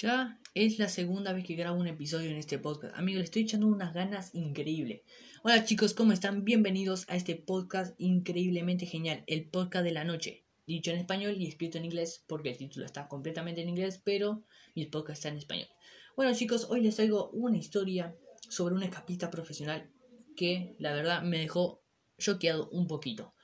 Ya es la segunda vez que grabo un episodio en este podcast. Amigos, le estoy echando unas ganas increíbles. Hola chicos, ¿cómo están? Bienvenidos a este podcast increíblemente genial, el podcast de la noche. Dicho en español y escrito en inglés, porque el título está completamente en inglés, pero mi podcast está en español. Bueno chicos, hoy les traigo una historia sobre un escapista profesional que la verdad me dejó choqueado un poquito.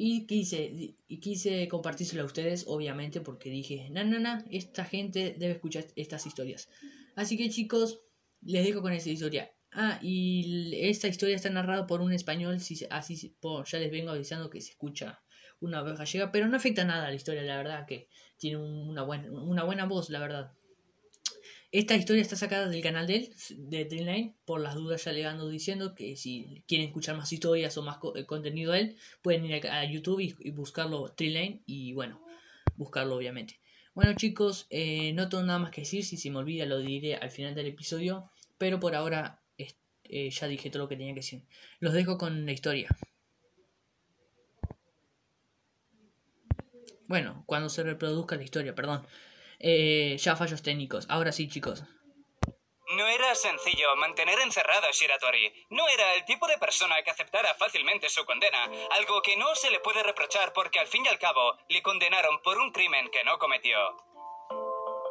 Y quise, y quise compartírselo a ustedes, obviamente, porque dije, na, na, na, esta gente debe escuchar estas historias. Así que chicos, les dejo con esta historia. Ah, y esta historia está narrada por un español, si, así ya les vengo avisando que se escucha una voz gallega, pero no afecta nada a la historia, la verdad, que tiene una buena, una buena voz, la verdad. Esta historia está sacada del canal de él, de Dreamline, por las dudas ya le diciendo que si quieren escuchar más historias o más eh, contenido de él, pueden ir a, YouTube y, buscarlo Dreamline y bueno, buscarlo obviamente. Bueno chicos, eh, no tengo nada más que decir, si se me olvida lo diré al final del episodio, pero por ahora eh, ya dije todo lo que tenía que decir. Los dejo con la historia. Bueno, cuando se reproduzca la historia, perdón. Eh, ya fallos técnicos. Ahora sí, chicos. No era sencillo mantener encerrado a Shiratori. No era el tipo de persona que aceptara fácilmente su condena, algo que no se le puede reprochar porque al fin y al cabo le condenaron por un crimen que no cometió.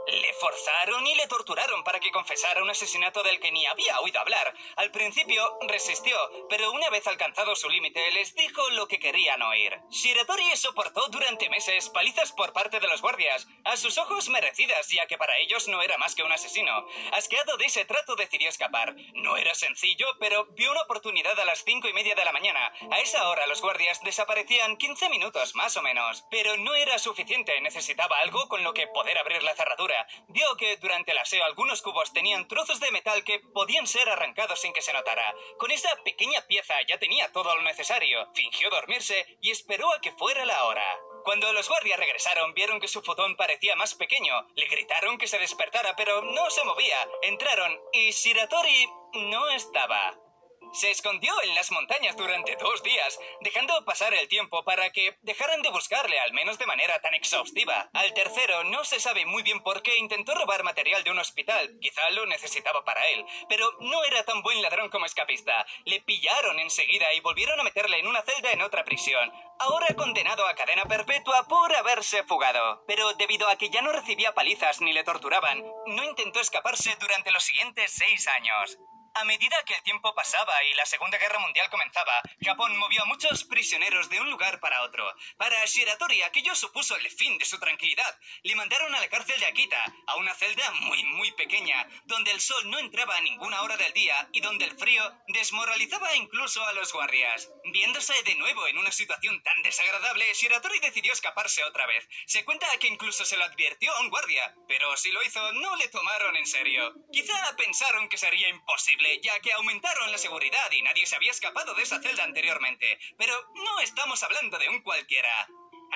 Le forzaron y le torturaron para que confesara un asesinato del que ni había oído hablar. Al principio resistió, pero una vez alcanzado su límite les dijo lo que querían oír. Shiratori soportó durante meses palizas por parte de los guardias, a sus ojos merecidas ya que para ellos no era más que un asesino. Asqueado de ese trato decidió escapar. No era sencillo, pero vio una oportunidad a las cinco y media de la mañana. A esa hora los guardias desaparecían 15 minutos más o menos. Pero no era suficiente, necesitaba algo con lo que poder abrir la cerradura vio que durante el aseo algunos cubos tenían trozos de metal que podían ser arrancados sin que se notara. Con esa pequeña pieza ya tenía todo lo necesario. Fingió dormirse y esperó a que fuera la hora. Cuando los guardias regresaron, vieron que su fotón parecía más pequeño. Le gritaron que se despertara, pero no se movía. Entraron y Shiratori no estaba. Se escondió en las montañas durante dos días, dejando pasar el tiempo para que dejaran de buscarle, al menos de manera tan exhaustiva. Al tercero no se sabe muy bien por qué intentó robar material de un hospital, quizá lo necesitaba para él, pero no era tan buen ladrón como escapista. Le pillaron enseguida y volvieron a meterle en una celda en otra prisión. Ahora condenado a cadena perpetua por haberse fugado. Pero debido a que ya no recibía palizas ni le torturaban, no intentó escaparse durante los siguientes seis años. A medida que el tiempo pasaba y la Segunda Guerra Mundial comenzaba, Japón movió a muchos prisioneros de un lugar para otro. Para Shiratori aquello supuso el fin de su tranquilidad. Le mandaron a la cárcel de Akita, a una celda muy muy pequeña, donde el sol no entraba a ninguna hora del día y donde el frío desmoralizaba incluso a los guardias. Viéndose de nuevo en una situación tan desagradable, Shiratori decidió escaparse otra vez. Se cuenta que incluso se lo advirtió a un guardia, pero si lo hizo no le tomaron en serio. Quizá pensaron que sería imposible ya que aumentaron la seguridad y nadie se había escapado de esa celda anteriormente. Pero no estamos hablando de un cualquiera.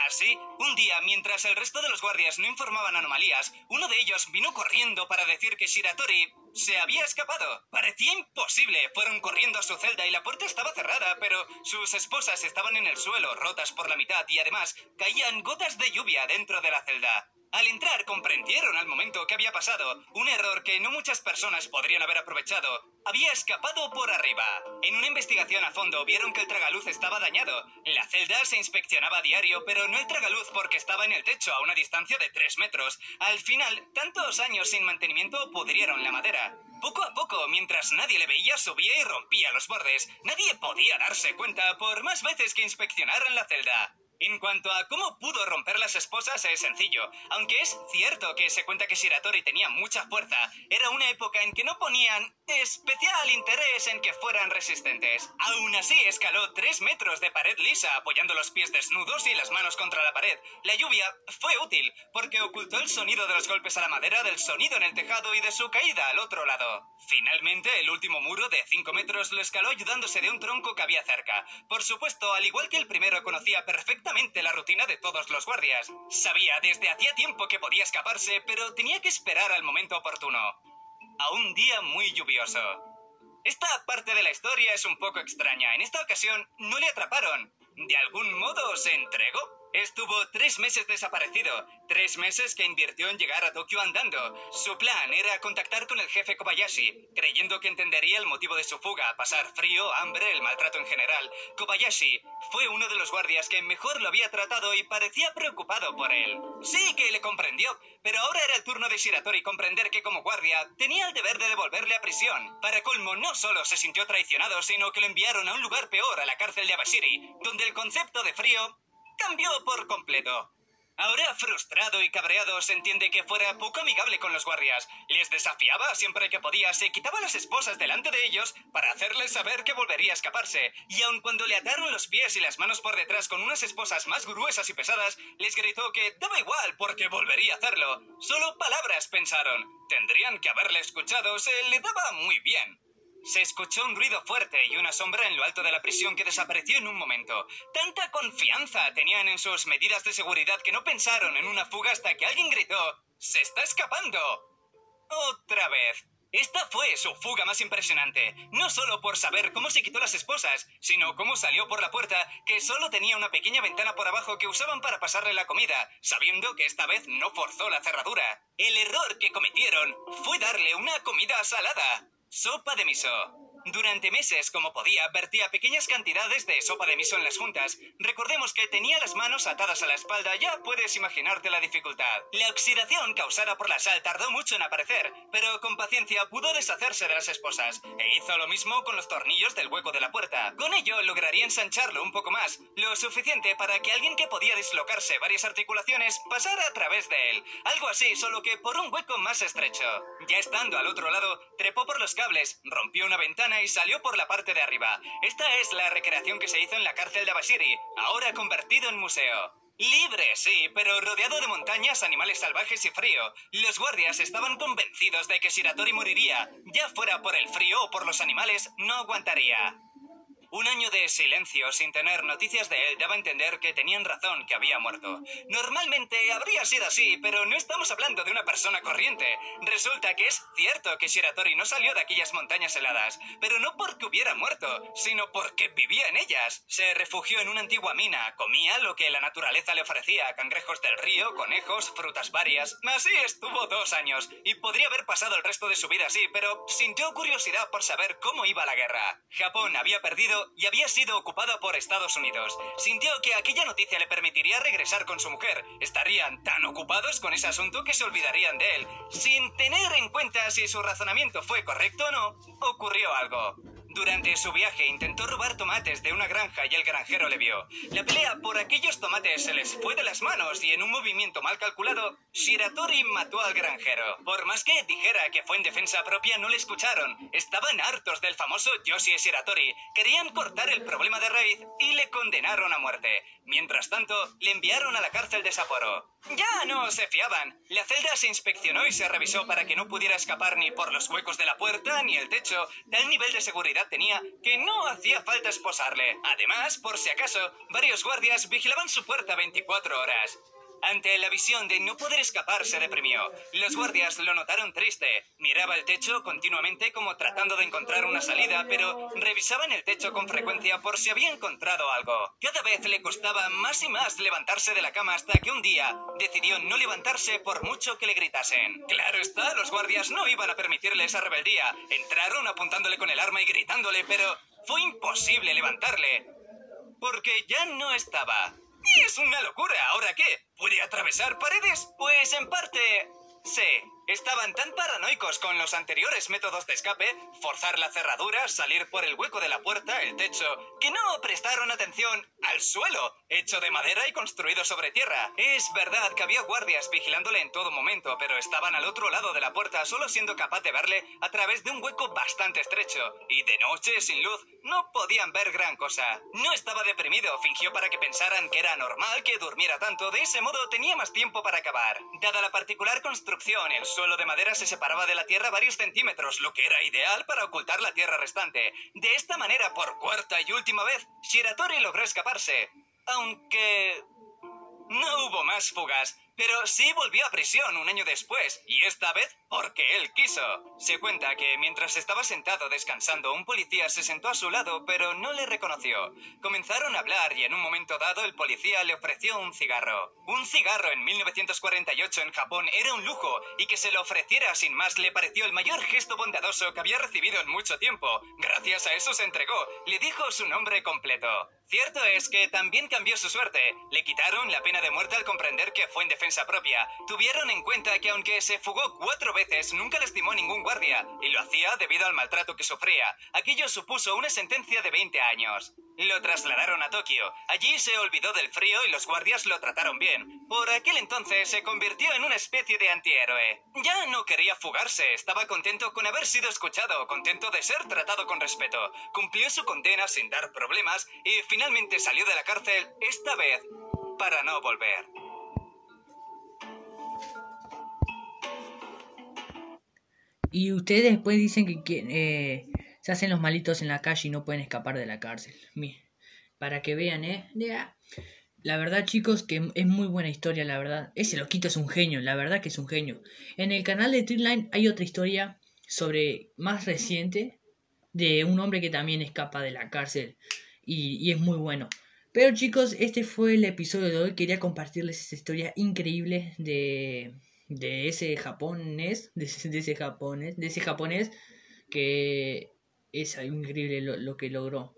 Así, un día, mientras el resto de los guardias no informaban anomalías, uno de ellos vino corriendo para decir que Shiratori se había escapado. Parecía imposible. Fueron corriendo a su celda y la puerta estaba cerrada, pero sus esposas estaban en el suelo, rotas por la mitad, y además caían gotas de lluvia dentro de la celda. Al entrar comprendieron al momento que había pasado, un error que no muchas personas podrían haber aprovechado. Había escapado por arriba. En una investigación a fondo vieron que el tragaluz estaba dañado. La celda se inspeccionaba a diario, pero no el tragaluz porque estaba en el techo a una distancia de 3 metros. Al final, tantos años sin mantenimiento pudrieron la madera. Poco a poco, mientras nadie le veía, subía y rompía los bordes. Nadie podía darse cuenta por más veces que inspeccionaran la celda. En cuanto a cómo pudo romper las esposas, es sencillo. Aunque es cierto que se cuenta que Shiratori tenía mucha fuerza, era una época en que no ponían especial interés en que fueran resistentes. Aún así, escaló tres metros de pared lisa, apoyando los pies desnudos y las manos contra la pared. La lluvia fue útil, porque ocultó el sonido de los golpes a la madera, del sonido en el tejado y de su caída al otro lado. Finalmente, el último muro de cinco metros lo escaló ayudándose de un tronco que había cerca. Por supuesto, al igual que el primero conocía perfectamente la rutina de todos los guardias. Sabía desde hacía tiempo que podía escaparse, pero tenía que esperar al momento oportuno. A un día muy lluvioso. Esta parte de la historia es un poco extraña. En esta ocasión no le atraparon. De algún modo se entregó. Estuvo tres meses desaparecido, tres meses que invirtió en llegar a Tokio andando. Su plan era contactar con el jefe Kobayashi, creyendo que entendería el motivo de su fuga, pasar frío, hambre, el maltrato en general. Kobayashi fue uno de los guardias que mejor lo había tratado y parecía preocupado por él. Sí que le comprendió, pero ahora era el turno de Shiratori comprender que como guardia tenía el deber de devolverle a prisión. Para colmo, no solo se sintió traicionado, sino que lo enviaron a un lugar peor, a la cárcel de Abashiri, donde el concepto de frío cambió por completo. Ahora frustrado y cabreado se entiende que fuera poco amigable con los guardias. Les desafiaba siempre que podía, se quitaba las esposas delante de ellos para hacerles saber que volvería a escaparse. Y aun cuando le ataron los pies y las manos por detrás con unas esposas más gruesas y pesadas, les gritó que daba igual porque volvería a hacerlo. Solo palabras pensaron. Tendrían que haberle escuchado, se le daba muy bien. Se escuchó un ruido fuerte y una sombra en lo alto de la prisión que desapareció en un momento. Tanta confianza tenían en sus medidas de seguridad que no pensaron en una fuga hasta que alguien gritó ¡Se está escapando! Otra vez. Esta fue su fuga más impresionante, no solo por saber cómo se quitó las esposas, sino cómo salió por la puerta, que solo tenía una pequeña ventana por abajo que usaban para pasarle la comida, sabiendo que esta vez no forzó la cerradura. El error que cometieron fue darle una comida salada. Sopa de miso. Durante meses, como podía, vertía pequeñas cantidades de sopa de miso en las juntas. Recordemos que tenía las manos atadas a la espalda, ya puedes imaginarte la dificultad. La oxidación causada por la sal tardó mucho en aparecer, pero con paciencia pudo deshacerse de las esposas, e hizo lo mismo con los tornillos del hueco de la puerta. Con ello lograría ensancharlo un poco más, lo suficiente para que alguien que podía dislocarse varias articulaciones pasara a través de él. Algo así, solo que por un hueco más estrecho. Ya estando al otro lado, trepó por los cables, rompió una ventana y salió por la parte de arriba. Esta es la recreación que se hizo en la cárcel de Abashiri, ahora convertido en museo. Libre, sí, pero rodeado de montañas, animales salvajes y frío. Los guardias estaban convencidos de que Shiratori moriría, ya fuera por el frío o por los animales, no aguantaría. Un año de silencio sin tener noticias de él daba a entender que tenían razón que había muerto. Normalmente habría sido así, pero no estamos hablando de una persona corriente. Resulta que es cierto que Shiratori no salió de aquellas montañas heladas, pero no porque hubiera muerto, sino porque vivía en ellas. Se refugió en una antigua mina, comía lo que la naturaleza le ofrecía, cangrejos del río, conejos, frutas varias. Así estuvo dos años, y podría haber pasado el resto de su vida así, pero sintió curiosidad por saber cómo iba la guerra. Japón había perdido y había sido ocupada por Estados Unidos. Sintió que aquella noticia le permitiría regresar con su mujer. Estarían tan ocupados con ese asunto que se olvidarían de él. Sin tener en cuenta si su razonamiento fue correcto o no, ocurrió algo. Durante su viaje intentó robar tomates de una granja y el granjero le vio. La pelea por aquellos tomates se les fue de las manos y en un movimiento mal calculado, Shiratori mató al granjero. Por más que dijera que fue en defensa propia, no le escucharon. Estaban hartos del famoso Yoshi Shiratori. Querían cortar el problema de raíz y le condenaron a muerte. Mientras tanto, le enviaron a la cárcel de Sapporo. Ya no se fiaban. La celda se inspeccionó y se revisó para que no pudiera escapar ni por los huecos de la puerta ni el techo. Tal nivel de seguridad tenía que no hacía falta esposarle. Además, por si acaso, varios guardias vigilaban su puerta 24 horas. Ante la visión de no poder escapar, se deprimió. Los guardias lo notaron triste. Miraba el techo continuamente como tratando de encontrar una salida, pero revisaban el techo con frecuencia por si había encontrado algo. Cada vez le costaba más y más levantarse de la cama hasta que un día decidió no levantarse por mucho que le gritasen. Claro está, los guardias no iban a permitirle esa rebeldía. Entraron apuntándole con el arma y gritándole, pero fue imposible levantarle. Porque ya no estaba. Es una locura. ¿Ahora qué? ¿Puede atravesar paredes? Pues en parte... Sí. Estaban tan paranoicos con los anteriores métodos de escape, forzar la cerradura, salir por el hueco de la puerta, el techo, que no prestaron atención al suelo, hecho de madera y construido sobre tierra. Es verdad que había guardias vigilándole en todo momento, pero estaban al otro lado de la puerta, solo siendo capaz de verle a través de un hueco bastante estrecho. Y de noche, sin luz, no podían ver gran cosa. No estaba deprimido, fingió para que pensaran que era normal que durmiera tanto, de ese modo tenía más tiempo para acabar. Dada la particular construcción, el suelo de madera se separaba de la tierra varios centímetros, lo que era ideal para ocultar la tierra restante. De esta manera, por cuarta y última vez, Shiratori logró escaparse. Aunque... No hubo más fugas. Pero sí volvió a prisión un año después, y esta vez porque él quiso. Se cuenta que mientras estaba sentado descansando, un policía se sentó a su lado, pero no le reconoció. Comenzaron a hablar y en un momento dado el policía le ofreció un cigarro. Un cigarro en 1948 en Japón era un lujo, y que se lo ofreciera sin más le pareció el mayor gesto bondadoso que había recibido en mucho tiempo. Gracias a eso se entregó, le dijo su nombre completo. Cierto es que también cambió su suerte. Le quitaron la pena de muerte al comprender que fue en defensa propia. Tuvieron en cuenta que aunque se fugó cuatro veces, nunca lastimó ningún guardia, y lo hacía debido al maltrato que sufría. Aquello supuso una sentencia de 20 años. Lo trasladaron a Tokio. Allí se olvidó del frío y los guardias lo trataron bien. Por aquel entonces se convirtió en una especie de antihéroe. Ya no quería fugarse, estaba contento con haber sido escuchado, contento de ser tratado con respeto. Cumplió su condena sin dar problemas y finalmente salió de la cárcel, esta vez para no volver. Y ustedes después dicen que, eh, se hacen los malitos en la calle y no pueden escapar de la cárcel. para que vean, ¿eh? La verdad, chicos, que es muy buena historia, la verdad. Ese loquito es un genio, la verdad que es un genio. En el canal de Treeline hay otra historia sobre más reciente de un hombre que también escapa de la cárcel y, y es muy bueno. Pero chicos, este fue el episodio de hoy. Quería compartirles esta historia increíble de, de ese japonés, de, ese japonés, de ese japonés que es increíble lo, que logró.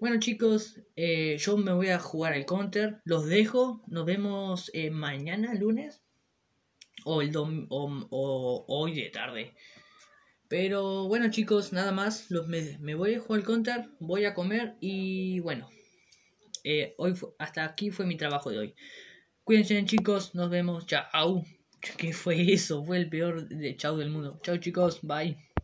Bueno chicos, eh, yo me voy a jugar al counter. Los dejo. Nos vemos eh, mañana, lunes. O, el dom o, hoy de tarde. Pero bueno chicos, nada más. Los me, voy a jugar al counter. Voy a comer. Y bueno. Eh, hoy hasta aquí fue mi trabajo de hoy. Cuídense chicos. Nos vemos. Chao. ¿Qué fue eso? Fue el peor de chao del mundo. Chao chicos. Bye.